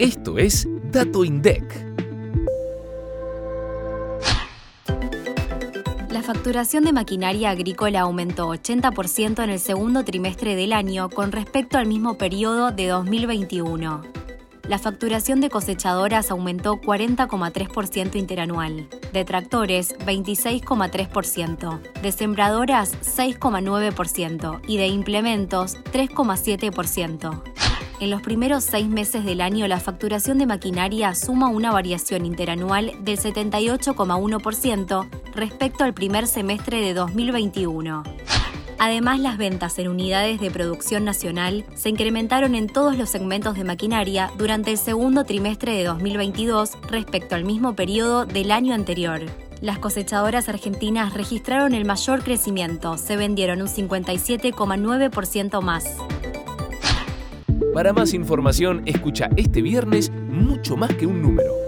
Esto es Dato INDEC. La facturación de maquinaria agrícola aumentó 80% en el segundo trimestre del año con respecto al mismo periodo de 2021. La facturación de cosechadoras aumentó 40,3% interanual, de tractores 26,3%, de sembradoras 6,9% y de implementos 3,7%. En los primeros seis meses del año, la facturación de maquinaria suma una variación interanual del 78,1% respecto al primer semestre de 2021. Además, las ventas en unidades de producción nacional se incrementaron en todos los segmentos de maquinaria durante el segundo trimestre de 2022 respecto al mismo periodo del año anterior. Las cosechadoras argentinas registraron el mayor crecimiento, se vendieron un 57,9% más. Para más información, escucha este viernes mucho más que un número.